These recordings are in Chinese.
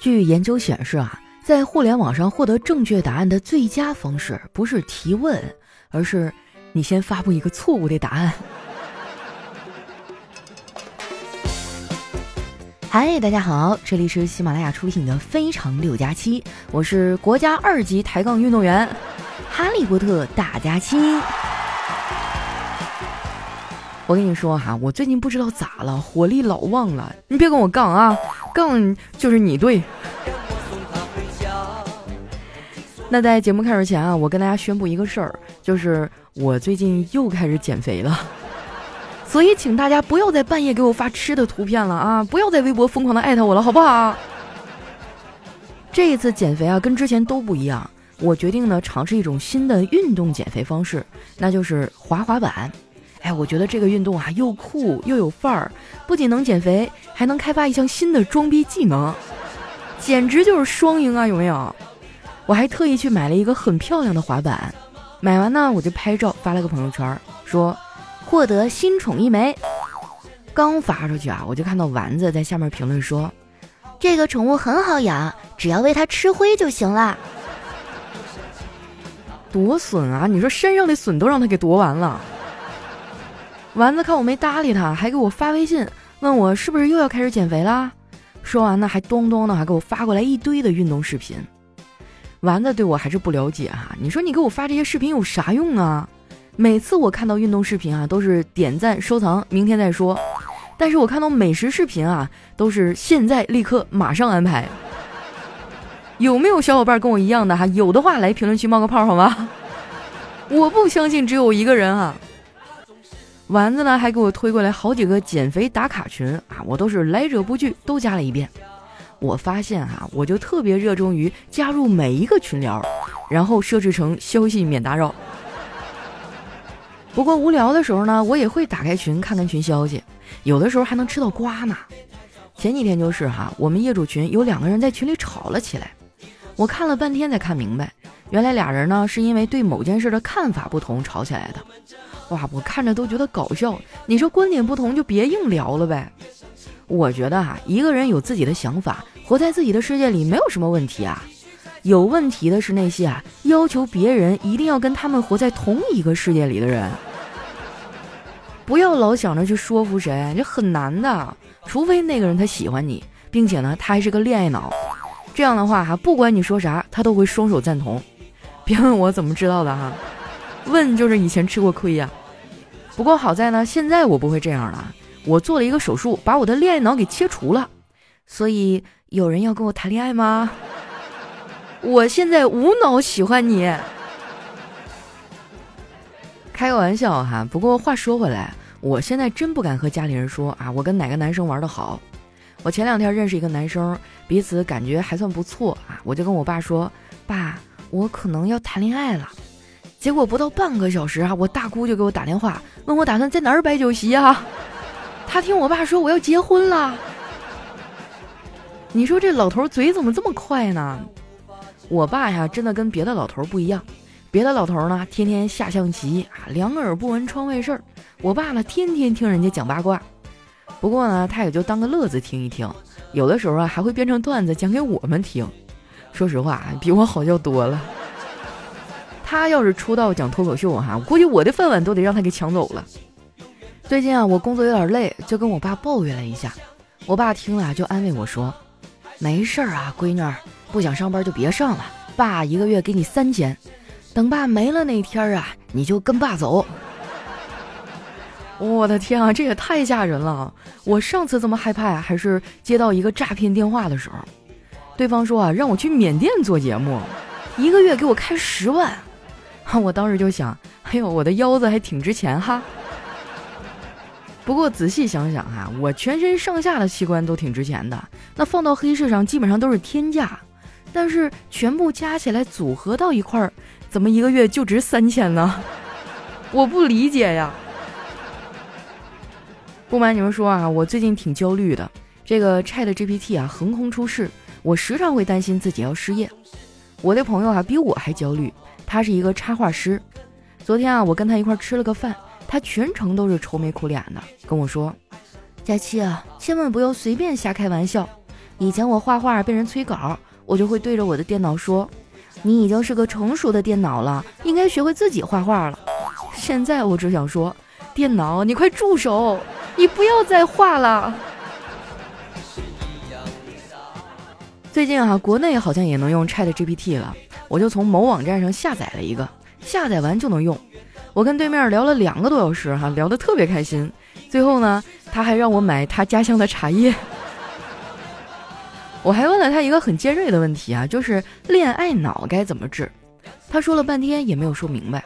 据研究显示啊，在互联网上获得正确答案的最佳方式不是提问，而是你先发布一个错误的答案。嗨，大家好，这里是喜马拉雅出品的《非常六加七》，我是国家二级抬杠运动员哈利波特大家期。我跟你说哈，我最近不知道咋了，火力老旺了，你别跟我杠啊，杠就是你对。那在节目开始前啊，我跟大家宣布一个事儿，就是我最近又开始减肥了。所以，请大家不要在半夜给我发吃的图片了啊！不要在微博疯狂的艾特我了，好不好？这一次减肥啊，跟之前都不一样。我决定呢，尝试一种新的运动减肥方式，那就是滑滑板。哎，我觉得这个运动啊，又酷又有范儿，不仅能减肥，还能开发一项新的装逼技能，简直就是双赢啊！有没有？我还特意去买了一个很漂亮的滑板，买完呢，我就拍照发了个朋友圈，说。获得新宠一枚，刚发出去啊，我就看到丸子在下面评论说：“这个宠物很好养，只要喂它吃灰就行了。”多损啊！你说身上的笋都让他给夺完了。丸子看我没搭理他，还给我发微信问我是不是又要开始减肥啦？说完呢，还咚咚的还给我发过来一堆的运动视频。丸子对我还是不了解哈，你说你给我发这些视频有啥用啊？每次我看到运动视频啊，都是点赞收藏，明天再说。但是我看到美食视频啊，都是现在立刻马上安排。有没有小伙伴跟我一样的哈？有的话来评论区冒个泡好吗？我不相信只有我一个人啊。丸子呢还给我推过来好几个减肥打卡群啊，我都是来者不拒，都加了一遍。我发现哈，我就特别热衷于加入每一个群聊，然后设置成消息免打扰。不过无聊的时候呢，我也会打开群看看群消息，有的时候还能吃到瓜呢。前几天就是哈，我们业主群有两个人在群里吵了起来，我看了半天才看明白，原来俩人呢是因为对某件事的看法不同吵起来的。哇，我看着都觉得搞笑。你说观点不同就别硬聊了呗。我觉得啊，一个人有自己的想法，活在自己的世界里没有什么问题啊。有问题的是那些啊，要求别人一定要跟他们活在同一个世界里的人。不要老想着去说服谁，这很难的。除非那个人他喜欢你，并且呢，他还是个恋爱脑，这样的话哈，不管你说啥，他都会双手赞同。别问我怎么知道的哈，问就是以前吃过亏呀。不过好在呢，现在我不会这样了，我做了一个手术，把我的恋爱脑给切除了。所以有人要跟我谈恋爱吗？我现在无脑喜欢你，开个玩笑哈。不过话说回来，我现在真不敢和家里人说啊，我跟哪个男生玩的好。我前两天认识一个男生，彼此感觉还算不错啊，我就跟我爸说，爸，我可能要谈恋爱了。结果不到半个小时啊，我大姑就给我打电话，问我打算在哪儿摆酒席啊。他听我爸说我要结婚了，你说这老头嘴怎么这么快呢？我爸呀，真的跟别的老头不一样。别的老头呢，天天下象棋啊，两耳不闻窗外事儿。我爸呢，天天听人家讲八卦。不过呢，他也就当个乐子听一听，有的时候啊，还会编成段子讲给我们听。说实话，比我好笑多了。他要是出道讲脱口秀哈，我估计我的饭碗都得让他给抢走了。最近啊，我工作有点累，就跟我爸抱怨了一下。我爸听了就安慰我说：“没事儿啊，闺女儿。”不想上班就别上了，爸一个月给你三千，等爸没了那天啊，你就跟爸走。我的天啊，这也太吓人了！我上次这么害怕还是接到一个诈骗电话的时候，对方说啊让我去缅甸做节目，一个月给我开十万，我当时就想，哎呦，我的腰子还挺值钱哈。不过仔细想想哈，我全身上下的器官都挺值钱的，那放到黑市上基本上都是天价。但是全部加起来组合到一块儿，怎么一个月就值三千呢？我不理解呀！不瞒你们说啊，我最近挺焦虑的。这个 Chat GPT 啊横空出世，我时常会担心自己要失业。我的朋友啊比我还焦虑，他是一个插画师。昨天啊我跟他一块吃了个饭，他全程都是愁眉苦脸的，跟我说：“佳期啊，千万不要随便瞎开玩笑。”以前我画画被人催稿，我就会对着我的电脑说：“你已经是个成熟的电脑了，应该学会自己画画了。”现在我只想说，电脑，你快住手，你不要再画了。最近啊，国内好像也能用 Chat GPT 了，我就从某网站上下载了一个，下载完就能用。我跟对面聊了两个多小时，哈，聊得特别开心。最后呢，他还让我买他家乡的茶叶。我还问了他一个很尖锐的问题啊，就是恋爱脑该怎么治？他说了半天也没有说明白。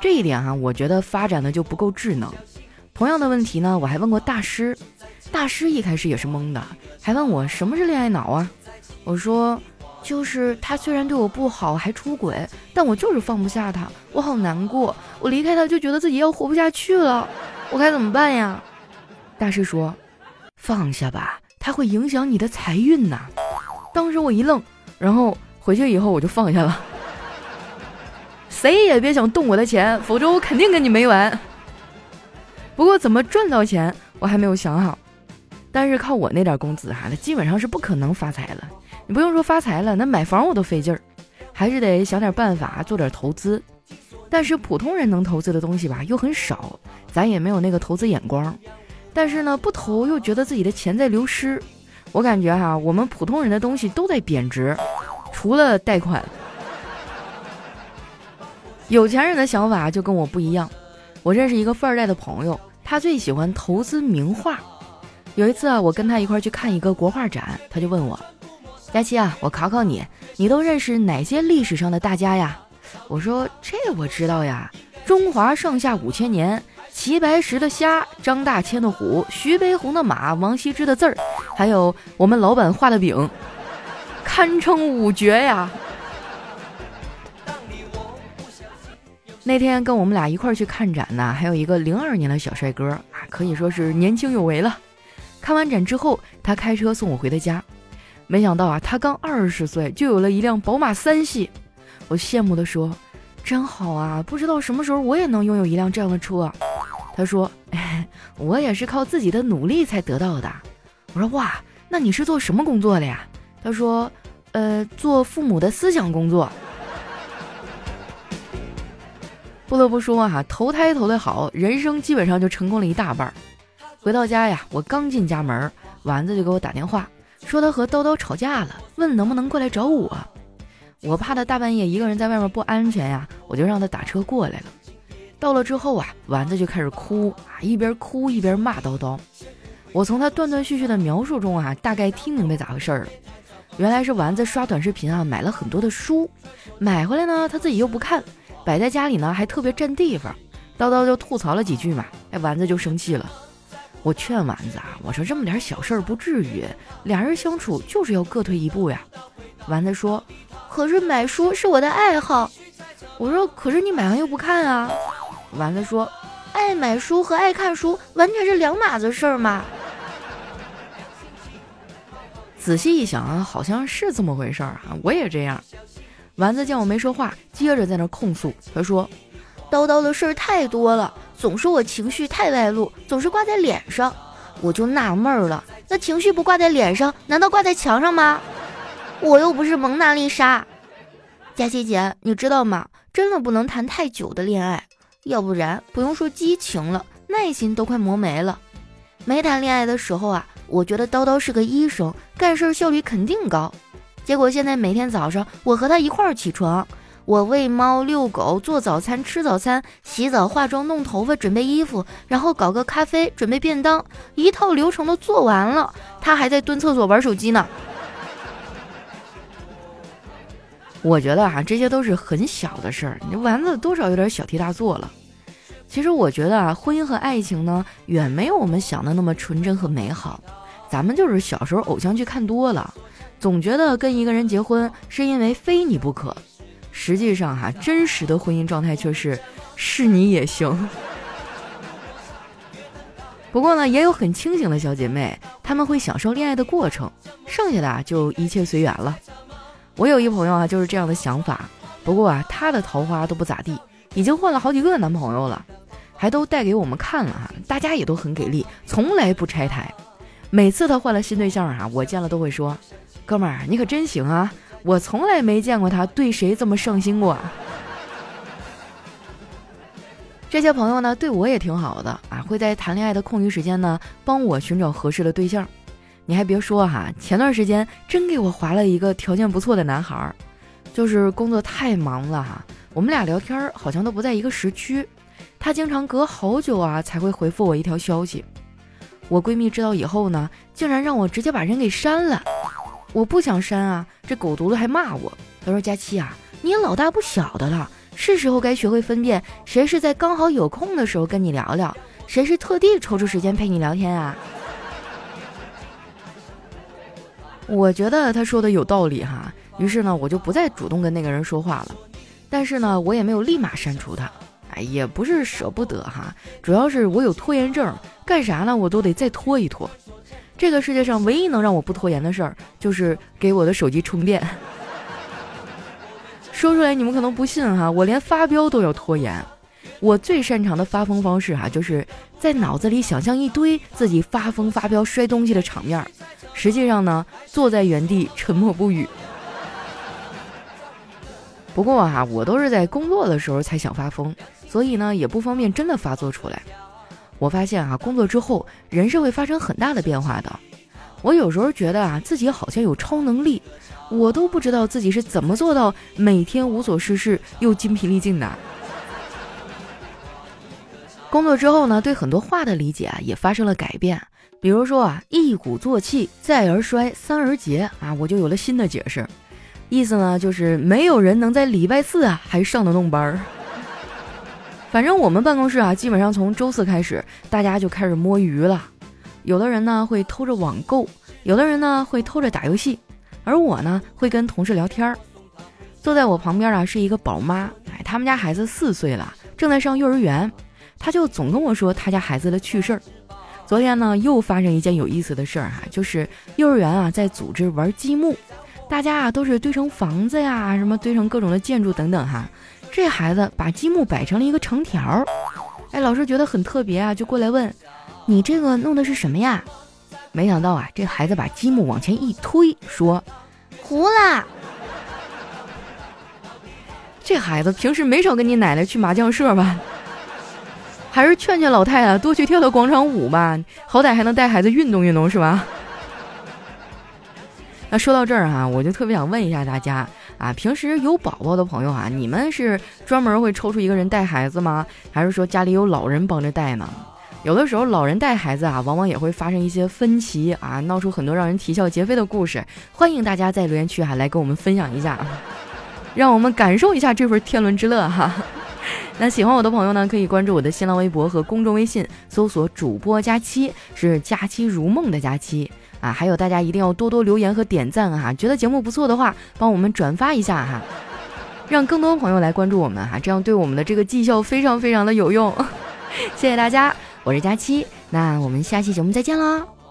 这一点哈，我觉得发展的就不够智能。同样的问题呢，我还问过大师，大师一开始也是懵的，还问我什么是恋爱脑啊？我说，就是他虽然对我不好，还出轨，但我就是放不下他，我好难过，我离开他就觉得自己要活不下去了，我该怎么办呀？大师说，放下吧，他会影响你的财运呐。当时我一愣，然后回去以后我就放下了，谁也别想动我的钱，否则我肯定跟你没完。不过怎么赚到钱，我还没有想好，但是靠我那点工资哈，那基本上是不可能发财了。你不用说发财了，那买房我都费劲儿，还是得想点办法做点投资。但是普通人能投资的东西吧又很少，咱也没有那个投资眼光。但是呢，不投又觉得自己的钱在流失。我感觉哈，我们普通人的东西都在贬值，除了贷款。有钱人的想法就跟我不一样。我认识一个富二代的朋友，他最喜欢投资名画。有一次啊，我跟他一块去看一个国画展，他就问我。佳琪啊，我考考你，你都认识哪些历史上的大家呀？我说这我知道呀，中华上下五千年，齐白石的虾，张大千的虎，徐悲鸿的马，王羲之的字儿，还有我们老板画的饼，堪称五绝呀。那天跟我们俩一块去看展呢，还有一个零二年的小帅哥啊，可以说是年轻有为了。看完展之后，他开车送我回的家。没想到啊，他刚二十岁就有了一辆宝马三系，我羡慕的说：“真好啊，不知道什么时候我也能拥有一辆这样的车。”他说：“我也是靠自己的努力才得到的。”我说：“哇，那你是做什么工作的呀？”他说：“呃，做父母的思想工作。”不得不说啊，投胎投的好，人生基本上就成功了一大半。回到家呀，我刚进家门，丸子就给我打电话。说他和叨叨吵架了，问能不能过来找我。我怕他大半夜一个人在外面不安全呀，我就让他打车过来了。到了之后啊，丸子就开始哭啊，一边哭一边骂叨叨。我从他断断续续的描述中啊，大概听明白咋回事了。原来是丸子刷短视频啊，买了很多的书，买回来呢他自己又不看，摆在家里呢还特别占地方。叨叨就吐槽了几句嘛，哎，丸子就生气了。我劝丸子啊，我说这么点小事儿不至于，俩人相处就是要各退一步呀。丸子说：“可是买书是我的爱好。”我说：“可是你买完又不看啊。”丸子说：“爱买书和爱看书完全是两码子事儿嘛。”仔细一想啊，好像是这么回事儿啊，我也这样。丸子见我没说话，接着在那控诉，他说：“叨叨的事儿太多了。”总说我情绪太外露，总是挂在脸上，我就纳闷了。那情绪不挂在脸上，难道挂在墙上吗？我又不是蒙娜丽莎。佳琪姐，你知道吗？真的不能谈太久的恋爱，要不然不用说激情了，耐心都快磨没了。没谈恋爱的时候啊，我觉得叨叨是个医生，干事效率肯定高。结果现在每天早上，我和他一块儿起床。我喂猫、遛狗、做早餐、吃早餐、洗澡、化妆、弄头发、准备衣服，然后搞个咖啡、准备便当，一套流程都做完了，他还在蹲厕所玩手机呢。我觉得啊，这些都是很小的事儿，你丸子多少有点小题大做了。其实我觉得啊，婚姻和爱情呢，远没有我们想的那么纯真和美好。咱们就是小时候偶像剧看多了，总觉得跟一个人结婚是因为非你不可。实际上，哈，真实的婚姻状态却是是你也行。不过呢，也有很清醒的小姐妹，她们会享受恋爱的过程，剩下的就一切随缘了。我有一朋友啊，就是这样的想法。不过啊，她的桃花都不咋地，已经换了好几个男朋友了，还都带给我们看了哈。大家也都很给力，从来不拆台。每次她换了新对象啊，我见了都会说：“哥们儿，你可真行啊！我从来没见过他对谁这么上心过。”这些朋友呢，对我也挺好的啊，会在谈恋爱的空余时间呢，帮我寻找合适的对象。你还别说哈，前段时间真给我划了一个条件不错的男孩儿，就是工作太忙了哈，我们俩聊天好像都不在一个时区，他经常隔好久啊才会回复我一条消息。我闺蜜知道以后呢，竟然让我直接把人给删了。我不想删啊，这狗犊子还骂我，他说：“佳期啊，你也老大不小的了。”是时候该学会分辨谁是在刚好有空的时候跟你聊聊，谁是特地抽出时间陪你聊天啊？我觉得他说的有道理哈，于是呢，我就不再主动跟那个人说话了。但是呢，我也没有立马删除他，哎，也不是舍不得哈，主要是我有拖延症，干啥呢我都得再拖一拖。这个世界上唯一能让我不拖延的事儿，就是给我的手机充电。说出来你们可能不信哈，我连发飙都要拖延。我最擅长的发疯方式哈，就是在脑子里想象一堆自己发疯发飙摔东西的场面，实际上呢，坐在原地沉默不语。不过哈，我都是在工作的时候才想发疯，所以呢，也不方便真的发作出来。我发现啊，工作之后人是会发生很大的变化的。我有时候觉得啊，自己好像有超能力。我都不知道自己是怎么做到每天无所事事又精疲力尽的。工作之后呢，对很多话的理解啊也发生了改变。比如说啊，一鼓作气，再而衰，三而竭啊，我就有了新的解释。意思呢，就是没有人能在礼拜四啊还上得动班儿。反正我们办公室啊，基本上从周四开始，大家就开始摸鱼了。有的人呢会偷着网购，有的人呢会偷着打游戏。而我呢，会跟同事聊天儿。坐在我旁边啊，是一个宝妈，哎，他们家孩子四岁了，正在上幼儿园。他就总跟我说他家孩子的趣事儿。昨天呢，又发生一件有意思的事儿哈，就是幼儿园啊在组织玩积木，大家啊都是堆成房子呀，什么堆成各种的建筑等等哈。这孩子把积木摆成了一个长条，哎，老师觉得很特别啊，就过来问：“你这个弄的是什么呀？”没想到啊，这孩子把积木往前一推，说：“糊了。”这孩子平时没少跟你奶奶去麻将社吧？还是劝劝老太太多去跳跳广场舞吧，好歹还能带孩子运动运动，是吧？那说到这儿哈，我就特别想问一下大家啊，平时有宝宝的朋友啊，你们是专门会抽出一个人带孩子吗？还是说家里有老人帮着带呢？有的时候，老人带孩子啊，往往也会发生一些分歧啊，闹出很多让人啼笑皆非的故事。欢迎大家在留言区哈来跟我们分享一下，让我们感受一下这份天伦之乐哈。那喜欢我的朋友呢，可以关注我的新浪微博和公众微信，搜索主播佳期，是佳期如梦的佳期啊。还有大家一定要多多留言和点赞啊，觉得节目不错的话，帮我们转发一下哈，让更多朋友来关注我们哈，这样对我们的这个绩效非常非常的有用。谢谢大家。我是佳期，那我们下期节目再见喽。